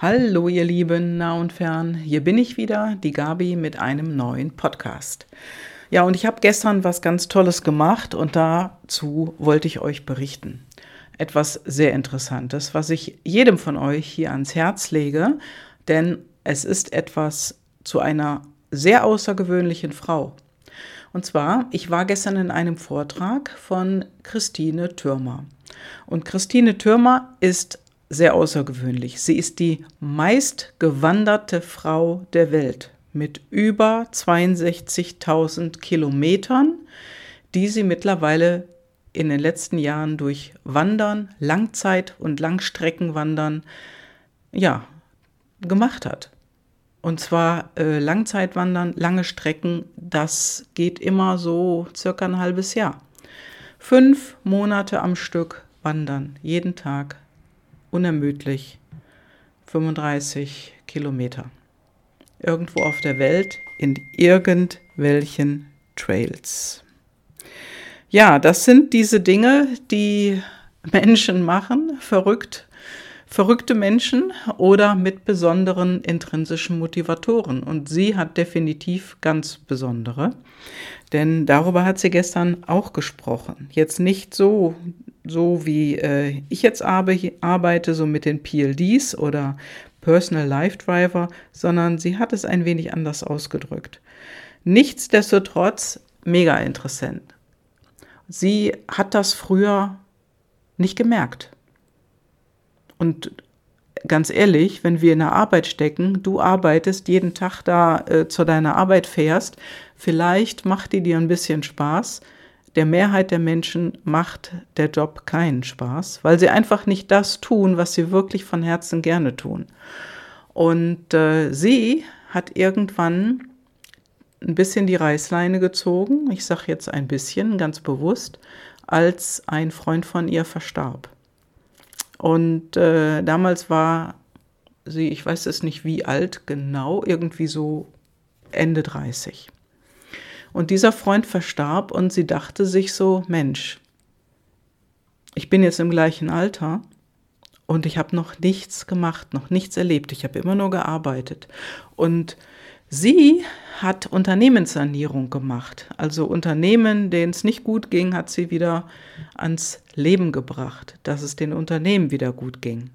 Hallo ihr Lieben, nah und fern, hier bin ich wieder, die Gabi mit einem neuen Podcast. Ja, und ich habe gestern was ganz Tolles gemacht und dazu wollte ich euch berichten. Etwas sehr Interessantes, was ich jedem von euch hier ans Herz lege, denn es ist etwas zu einer sehr außergewöhnlichen Frau. Und zwar, ich war gestern in einem Vortrag von Christine Türmer. Und Christine Türmer ist sehr außergewöhnlich. Sie ist die meistgewanderte Frau der Welt mit über 62.000 Kilometern, die sie mittlerweile in den letzten Jahren durch Wandern, Langzeit- und Langstreckenwandern, ja, gemacht hat. Und zwar äh, Langzeitwandern, lange Strecken, das geht immer so circa ein halbes Jahr. Fünf Monate am Stück wandern, jeden Tag unermüdlich 35 Kilometer. Irgendwo auf der Welt in irgendwelchen Trails. Ja, das sind diese Dinge, die Menschen machen, verrückt, verrückte Menschen oder mit besonderen intrinsischen Motivatoren. Und sie hat definitiv ganz besondere, denn darüber hat sie gestern auch gesprochen. Jetzt nicht so so wie äh, ich jetzt arbeite, so mit den PLDs oder Personal Life Driver, sondern sie hat es ein wenig anders ausgedrückt. Nichtsdestotrotz mega interessant. Sie hat das früher nicht gemerkt. Und ganz ehrlich, wenn wir in der Arbeit stecken, du arbeitest jeden Tag da äh, zu deiner Arbeit fährst, vielleicht macht die dir ein bisschen Spaß, der Mehrheit der Menschen macht der Job keinen Spaß, weil sie einfach nicht das tun, was sie wirklich von Herzen gerne tun. Und äh, sie hat irgendwann ein bisschen die Reißleine gezogen, ich sage jetzt ein bisschen, ganz bewusst, als ein Freund von ihr verstarb. Und äh, damals war sie, ich weiß es nicht wie alt genau, irgendwie so Ende 30. Und dieser Freund verstarb und sie dachte sich so, Mensch, ich bin jetzt im gleichen Alter und ich habe noch nichts gemacht, noch nichts erlebt. Ich habe immer nur gearbeitet. Und sie hat Unternehmenssanierung gemacht. Also Unternehmen, denen es nicht gut ging, hat sie wieder ans Leben gebracht, dass es den Unternehmen wieder gut ging.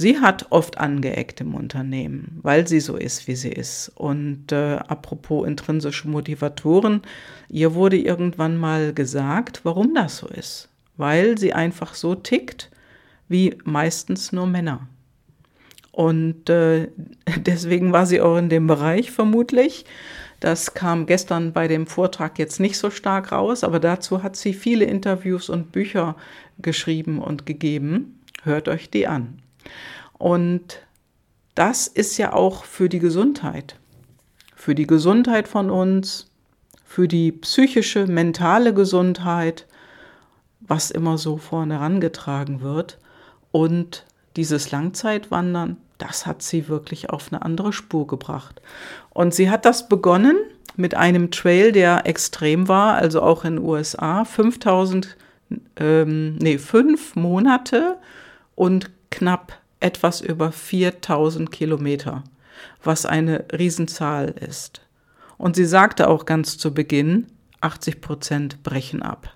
Sie hat oft angeeckt im Unternehmen, weil sie so ist, wie sie ist. Und äh, apropos intrinsische Motivatoren, ihr wurde irgendwann mal gesagt, warum das so ist. Weil sie einfach so tickt, wie meistens nur Männer. Und äh, deswegen war sie auch in dem Bereich vermutlich. Das kam gestern bei dem Vortrag jetzt nicht so stark raus, aber dazu hat sie viele Interviews und Bücher geschrieben und gegeben. Hört euch die an. Und das ist ja auch für die Gesundheit, für die Gesundheit von uns, für die psychische, mentale Gesundheit, was immer so vorne herangetragen wird. Und dieses Langzeitwandern, das hat sie wirklich auf eine andere Spur gebracht. Und sie hat das begonnen mit einem Trail, der extrem war, also auch in den USA, 5000, ähm, nee, fünf Monate und knapp etwas über 4000 Kilometer, was eine Riesenzahl ist. Und sie sagte auch ganz zu Beginn, 80 Prozent brechen ab.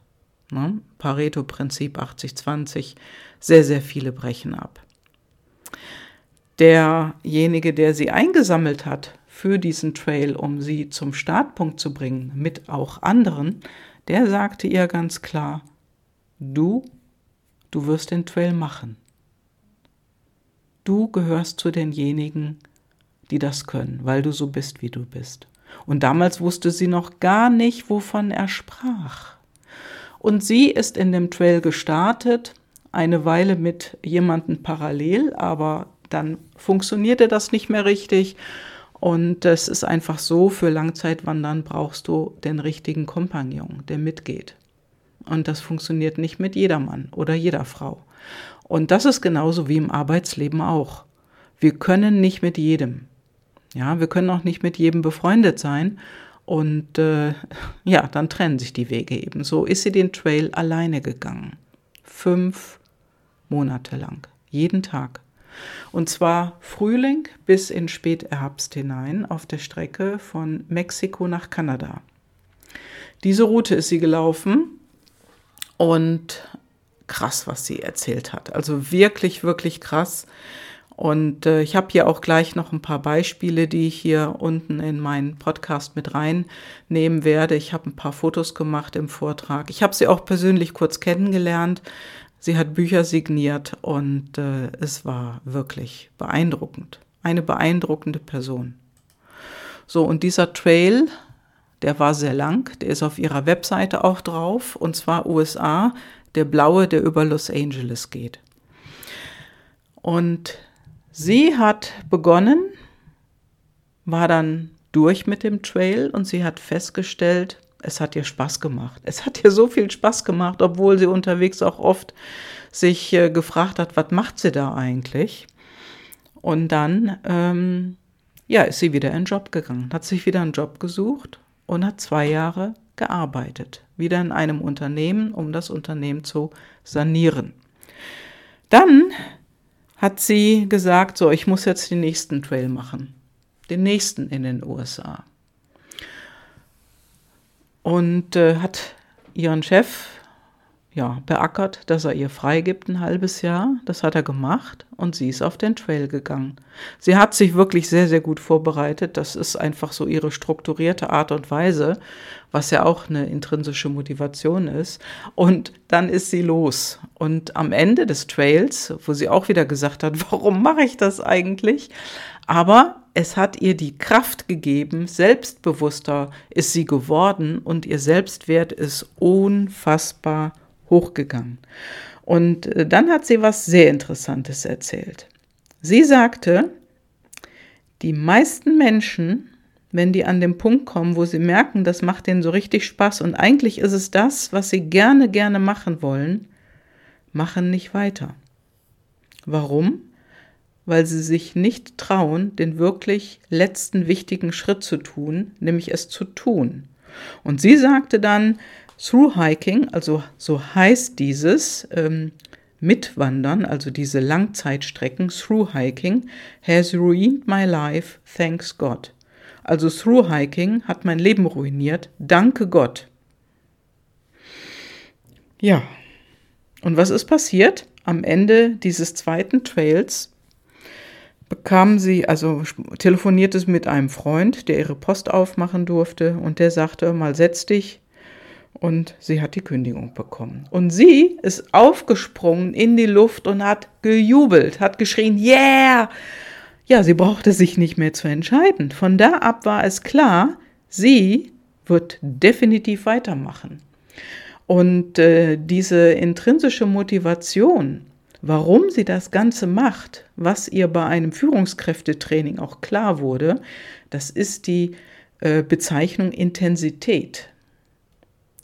Ne? Pareto-Prinzip 80-20, sehr, sehr viele brechen ab. Derjenige, der sie eingesammelt hat für diesen Trail, um sie zum Startpunkt zu bringen, mit auch anderen, der sagte ihr ganz klar, du, du wirst den Trail machen. Du gehörst zu denjenigen, die das können, weil du so bist, wie du bist. Und damals wusste sie noch gar nicht, wovon er sprach. Und sie ist in dem Trail gestartet, eine Weile mit jemandem parallel, aber dann funktionierte das nicht mehr richtig. Und es ist einfach so, für Langzeitwandern brauchst du den richtigen Kompagnon, der mitgeht. Und das funktioniert nicht mit jedermann oder jeder Frau. Und das ist genauso wie im Arbeitsleben auch. Wir können nicht mit jedem. Ja, wir können auch nicht mit jedem befreundet sein. Und äh, ja, dann trennen sich die Wege eben. So ist sie den Trail alleine gegangen. Fünf Monate lang. Jeden Tag. Und zwar Frühling bis in Spätherbst hinein auf der Strecke von Mexiko nach Kanada. Diese Route ist sie gelaufen und krass, was sie erzählt hat. Also wirklich, wirklich krass. Und äh, ich habe hier auch gleich noch ein paar Beispiele, die ich hier unten in meinen Podcast mit reinnehmen werde. Ich habe ein paar Fotos gemacht im Vortrag. Ich habe sie auch persönlich kurz kennengelernt. Sie hat Bücher signiert und äh, es war wirklich beeindruckend. Eine beeindruckende Person. So, und dieser Trail, der war sehr lang, der ist auf ihrer Webseite auch drauf, und zwar USA, der blaue, der über Los Angeles geht. Und Sie hat begonnen, war dann durch mit dem Trail und sie hat festgestellt, es hat ihr Spaß gemacht. Es hat ihr so viel Spaß gemacht, obwohl sie unterwegs auch oft sich äh, gefragt hat, was macht sie da eigentlich? Und dann, ähm, ja, ist sie wieder in den Job gegangen, hat sich wieder einen Job gesucht und hat zwei Jahre gearbeitet, wieder in einem Unternehmen, um das Unternehmen zu sanieren. Dann hat sie gesagt, so, ich muss jetzt den nächsten Trail machen. Den nächsten in den USA. Und äh, hat ihren Chef ja, beackert, dass er ihr freigibt ein halbes Jahr. Das hat er gemacht und sie ist auf den Trail gegangen. Sie hat sich wirklich sehr, sehr gut vorbereitet. Das ist einfach so ihre strukturierte Art und Weise, was ja auch eine intrinsische Motivation ist. Und dann ist sie los. Und am Ende des Trails, wo sie auch wieder gesagt hat, warum mache ich das eigentlich? Aber es hat ihr die Kraft gegeben, selbstbewusster ist sie geworden und ihr Selbstwert ist unfassbar hochgegangen. Und äh, dann hat sie was sehr Interessantes erzählt. Sie sagte, die meisten Menschen, wenn die an den Punkt kommen, wo sie merken, das macht ihnen so richtig Spaß und eigentlich ist es das, was sie gerne, gerne machen wollen, machen nicht weiter. Warum? Weil sie sich nicht trauen, den wirklich letzten wichtigen Schritt zu tun, nämlich es zu tun. Und sie sagte dann, Through Hiking, also so heißt dieses ähm, Mitwandern, also diese Langzeitstrecken, Through Hiking, has ruined my life, thanks God. Also Through Hiking hat mein Leben ruiniert, danke Gott. Ja, und was ist passiert? Am Ende dieses zweiten Trails bekam sie, also telefonierte es mit einem Freund, der ihre Post aufmachen durfte, und der sagte, mal setz dich, und sie hat die Kündigung bekommen. Und sie ist aufgesprungen in die Luft und hat gejubelt, hat geschrien, yeah! Ja, sie brauchte sich nicht mehr zu entscheiden. Von da ab war es klar, sie wird definitiv weitermachen. Und äh, diese intrinsische Motivation, warum sie das Ganze macht, was ihr bei einem Führungskräftetraining auch klar wurde, das ist die äh, Bezeichnung Intensität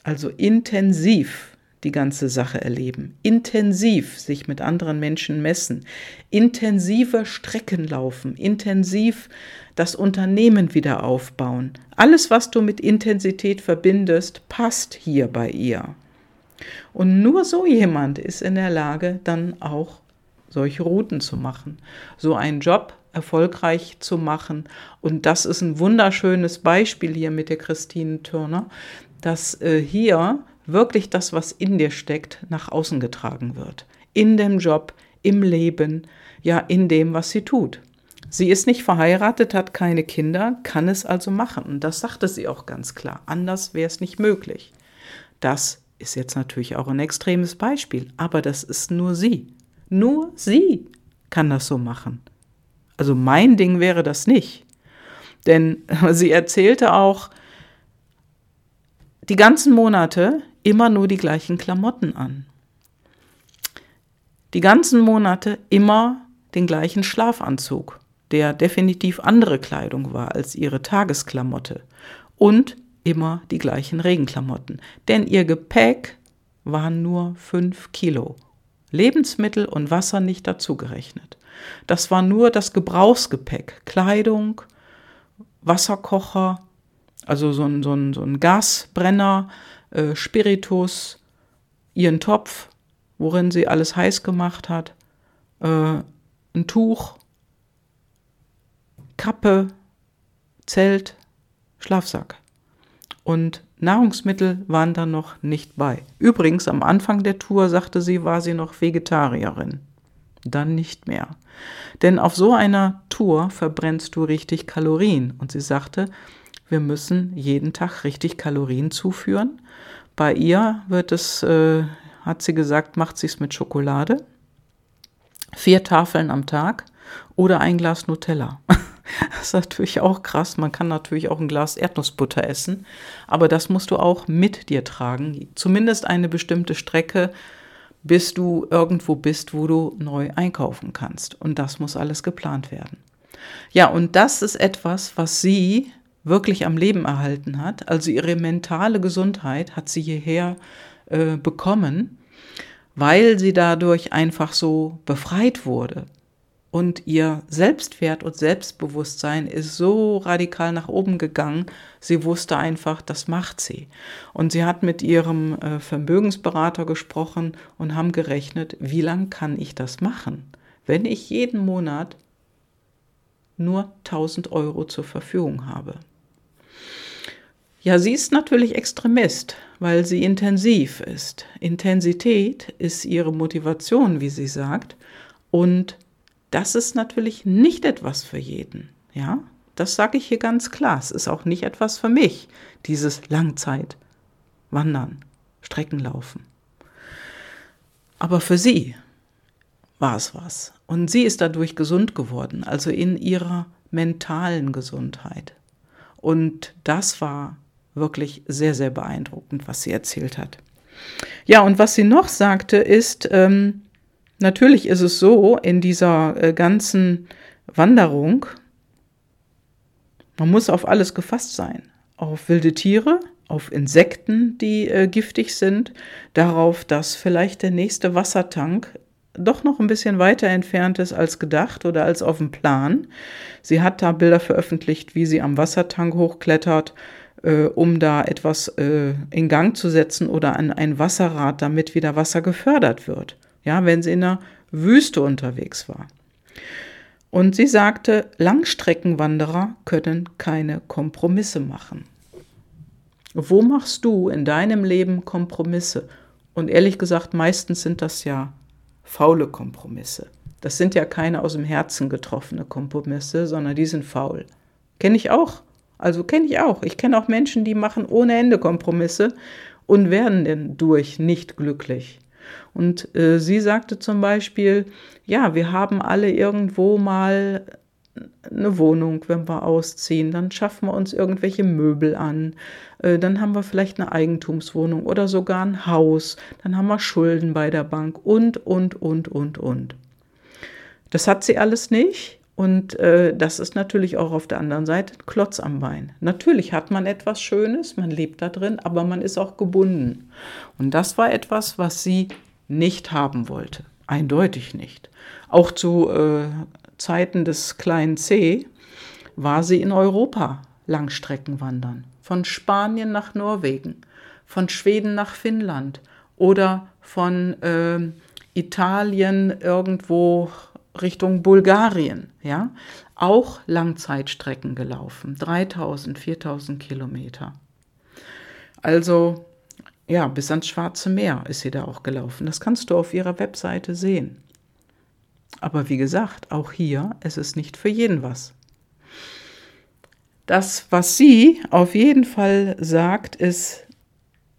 also intensiv die ganze Sache erleben, intensiv sich mit anderen Menschen messen, intensiver Strecken laufen, intensiv das Unternehmen wieder aufbauen. Alles, was du mit Intensität verbindest, passt hier bei ihr. Und nur so jemand ist in der Lage, dann auch solche Routen zu machen, so einen Job erfolgreich zu machen. Und das ist ein wunderschönes Beispiel hier mit der Christine Turner, dass äh, hier wirklich das, was in dir steckt, nach außen getragen wird. In dem Job, im Leben, ja, in dem, was sie tut. Sie ist nicht verheiratet, hat keine Kinder, kann es also machen. Und das sagte sie auch ganz klar. Anders wäre es nicht möglich. Das ist jetzt natürlich auch ein extremes Beispiel, aber das ist nur sie. Nur sie kann das so machen. Also mein Ding wäre das nicht. Denn sie erzählte auch, die ganzen Monate immer nur die gleichen Klamotten an. Die ganzen Monate immer den gleichen Schlafanzug, der definitiv andere Kleidung war als ihre Tagesklamotte. Und immer die gleichen Regenklamotten. Denn ihr Gepäck waren nur fünf Kilo. Lebensmittel und Wasser nicht dazugerechnet. Das war nur das Gebrauchsgepäck. Kleidung, Wasserkocher, also so ein, so ein, so ein Gasbrenner, äh, Spiritus, ihren Topf, worin sie alles heiß gemacht hat, äh, ein Tuch, Kappe, Zelt, Schlafsack. Und Nahrungsmittel waren da noch nicht bei. Übrigens, am Anfang der Tour, sagte sie, war sie noch Vegetarierin. Dann nicht mehr. Denn auf so einer Tour verbrennst du richtig Kalorien. Und sie sagte, wir müssen jeden Tag richtig Kalorien zuführen. Bei ihr wird es, äh, hat sie gesagt, macht sie es mit Schokolade. Vier Tafeln am Tag oder ein Glas Nutella. Das ist natürlich auch krass. Man kann natürlich auch ein Glas Erdnussbutter essen, aber das musst du auch mit dir tragen. Zumindest eine bestimmte Strecke, bis du irgendwo bist, wo du neu einkaufen kannst. Und das muss alles geplant werden. Ja, und das ist etwas, was sie wirklich am Leben erhalten hat. Also ihre mentale Gesundheit hat sie hierher äh, bekommen, weil sie dadurch einfach so befreit wurde. Und ihr Selbstwert und Selbstbewusstsein ist so radikal nach oben gegangen, sie wusste einfach, das macht sie. Und sie hat mit ihrem äh, Vermögensberater gesprochen und haben gerechnet, wie lange kann ich das machen, wenn ich jeden Monat nur 1000 Euro zur Verfügung habe. Ja, sie ist natürlich Extremist, weil sie intensiv ist. Intensität ist ihre Motivation, wie sie sagt. Und das ist natürlich nicht etwas für jeden. Ja, das sage ich hier ganz klar. Es ist auch nicht etwas für mich, dieses Langzeitwandern, Streckenlaufen. Aber für sie war es was. Und sie ist dadurch gesund geworden, also in ihrer mentalen Gesundheit. Und das war wirklich sehr, sehr beeindruckend, was sie erzählt hat. Ja, und was sie noch sagte, ist, ähm, natürlich ist es so, in dieser äh, ganzen Wanderung, man muss auf alles gefasst sein. Auf wilde Tiere, auf Insekten, die äh, giftig sind, darauf, dass vielleicht der nächste Wassertank doch noch ein bisschen weiter entfernt ist als gedacht oder als auf dem Plan. Sie hat da Bilder veröffentlicht, wie sie am Wassertank hochklettert, äh, um da etwas äh, in Gang zu setzen oder an ein Wasserrad, damit wieder Wasser gefördert wird. Ja, wenn sie in der Wüste unterwegs war. Und sie sagte, Langstreckenwanderer können keine Kompromisse machen. Wo machst du in deinem Leben Kompromisse? Und ehrlich gesagt, meistens sind das ja faule Kompromisse. Das sind ja keine aus dem Herzen getroffene Kompromisse, sondern die sind faul. Kenne ich auch. Also kenne ich auch. Ich kenne auch Menschen, die machen ohne Ende Kompromisse und werden denn durch nicht glücklich. Und äh, sie sagte zum Beispiel, ja, wir haben alle irgendwo mal eine Wohnung, wenn wir ausziehen, dann schaffen wir uns irgendwelche Möbel an, äh, dann haben wir vielleicht eine Eigentumswohnung oder sogar ein Haus, dann haben wir Schulden bei der Bank und, und, und, und, und. Das hat sie alles nicht und äh, das ist natürlich auch auf der anderen Seite Klotz am Bein. Natürlich hat man etwas Schönes, man lebt da drin, aber man ist auch gebunden. Und das war etwas, was sie nicht haben wollte. Eindeutig nicht. Auch zu äh, Zeiten des kleinen C war sie in Europa Langstrecken wandern. Von Spanien nach Norwegen, von Schweden nach Finnland oder von äh, Italien irgendwo Richtung Bulgarien, ja, auch Langzeitstrecken gelaufen, 3000, 4000 Kilometer. Also, ja, bis ans Schwarze Meer ist sie da auch gelaufen. Das kannst du auf ihrer Webseite sehen. Aber wie gesagt, auch hier, es ist nicht für jeden was. Das, was sie auf jeden Fall sagt, ist,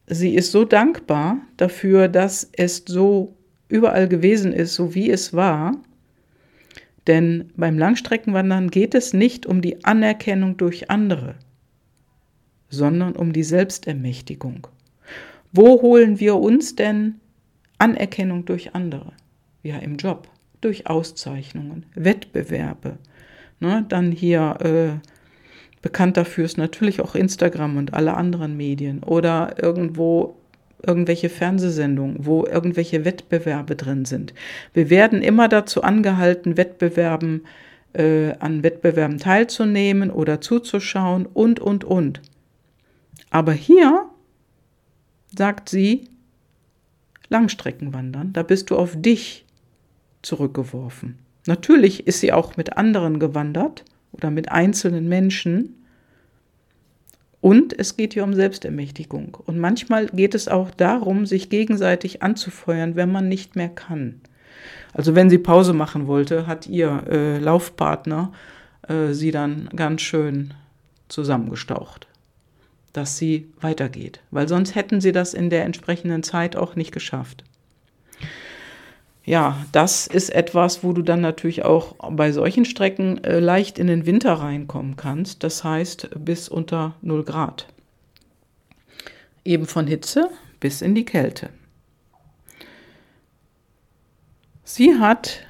sie ist so dankbar dafür, dass es so überall gewesen ist, so wie es war. Denn beim Langstreckenwandern geht es nicht um die Anerkennung durch andere, sondern um die Selbstermächtigung. Wo holen wir uns denn Anerkennung durch andere? Ja, im Job durch Auszeichnungen, Wettbewerbe. Ne, dann hier äh, bekannt dafür ist natürlich auch Instagram und alle anderen Medien oder irgendwo irgendwelche Fernsehsendungen, wo irgendwelche Wettbewerbe drin sind. Wir werden immer dazu angehalten, Wettbewerben äh, an Wettbewerben teilzunehmen oder zuzuschauen und und und. Aber hier sagt sie Langstreckenwandern, da bist du auf dich zurückgeworfen. Natürlich ist sie auch mit anderen gewandert oder mit einzelnen Menschen. Und es geht hier um Selbstermächtigung. Und manchmal geht es auch darum, sich gegenseitig anzufeuern, wenn man nicht mehr kann. Also wenn sie Pause machen wollte, hat ihr äh, Laufpartner äh, sie dann ganz schön zusammengestaucht, dass sie weitergeht. Weil sonst hätten sie das in der entsprechenden Zeit auch nicht geschafft. Ja, das ist etwas, wo du dann natürlich auch bei solchen Strecken äh, leicht in den Winter reinkommen kannst. Das heißt bis unter 0 Grad. Eben von Hitze bis in die Kälte. Sie hat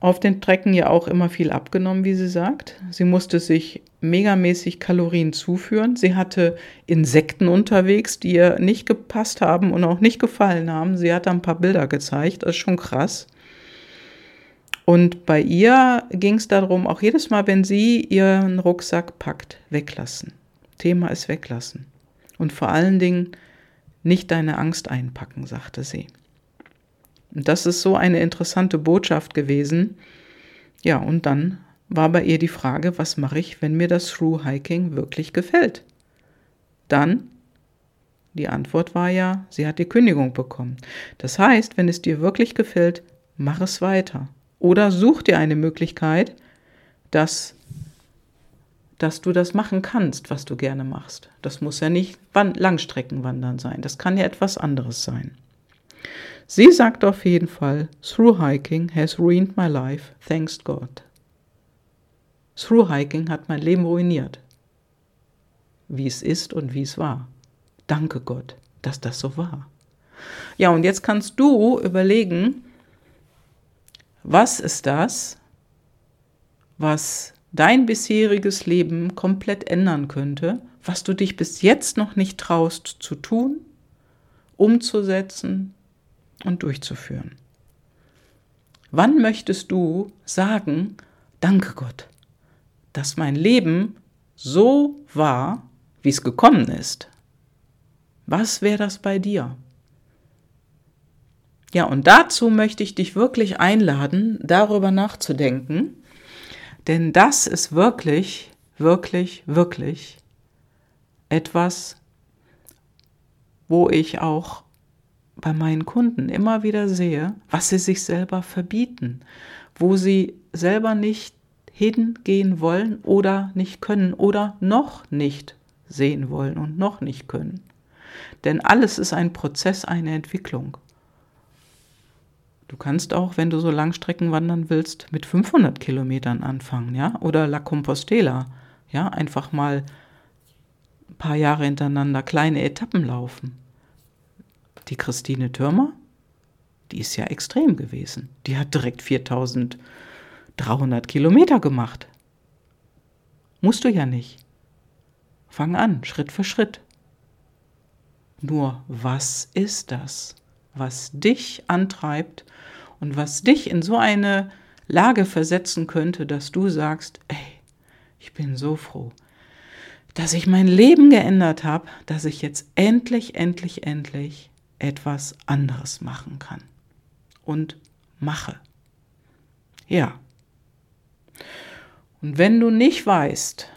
auf den Strecken ja auch immer viel abgenommen, wie sie sagt. Sie musste sich megamäßig Kalorien zuführen. Sie hatte Insekten unterwegs, die ihr nicht gepasst haben und auch nicht gefallen haben. Sie hat da ein paar Bilder gezeigt, das ist schon krass. Und bei ihr ging es darum, auch jedes Mal, wenn sie ihren Rucksack packt, weglassen. Thema ist weglassen. Und vor allen Dingen nicht deine Angst einpacken, sagte sie. Und das ist so eine interessante Botschaft gewesen. Ja, und dann war bei ihr die Frage, was mache ich, wenn mir das Through-Hiking wirklich gefällt? Dann, die Antwort war ja, sie hat die Kündigung bekommen. Das heißt, wenn es dir wirklich gefällt, mach es weiter. Oder such dir eine Möglichkeit, dass, dass du das machen kannst, was du gerne machst. Das muss ja nicht Langstreckenwandern sein. Das kann ja etwas anderes sein. Sie sagt auf jeden Fall, Through Hiking has ruined my life, thanks God. Through Hiking hat mein Leben ruiniert. Wie es ist und wie es war. Danke Gott, dass das so war. Ja, und jetzt kannst du überlegen, was ist das, was dein bisheriges Leben komplett ändern könnte, was du dich bis jetzt noch nicht traust zu tun, umzusetzen, und durchzuführen. Wann möchtest du sagen, danke Gott, dass mein Leben so war, wie es gekommen ist? Was wäre das bei dir? Ja, und dazu möchte ich dich wirklich einladen, darüber nachzudenken, denn das ist wirklich, wirklich, wirklich etwas, wo ich auch bei meinen Kunden immer wieder sehe, was sie sich selber verbieten, wo sie selber nicht hingehen wollen oder nicht können oder noch nicht sehen wollen und noch nicht können. Denn alles ist ein Prozess, eine Entwicklung. Du kannst auch, wenn du so Langstrecken wandern willst, mit 500 Kilometern anfangen, ja, oder La Compostela, ja, einfach mal ein paar Jahre hintereinander kleine Etappen laufen. Die Christine Türmer, die ist ja extrem gewesen. Die hat direkt 4300 Kilometer gemacht. Musst du ja nicht. Fang an, Schritt für Schritt. Nur was ist das, was dich antreibt und was dich in so eine Lage versetzen könnte, dass du sagst, ey, ich bin so froh, dass ich mein Leben geändert habe, dass ich jetzt endlich, endlich, endlich etwas anderes machen kann. Und mache. Ja. Und wenn du nicht weißt,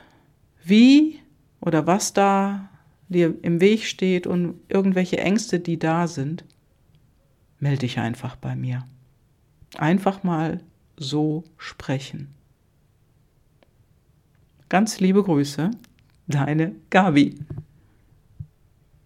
wie oder was da dir im Weg steht und irgendwelche Ängste, die da sind, melde dich einfach bei mir. Einfach mal so sprechen. Ganz liebe Grüße, deine Gabi.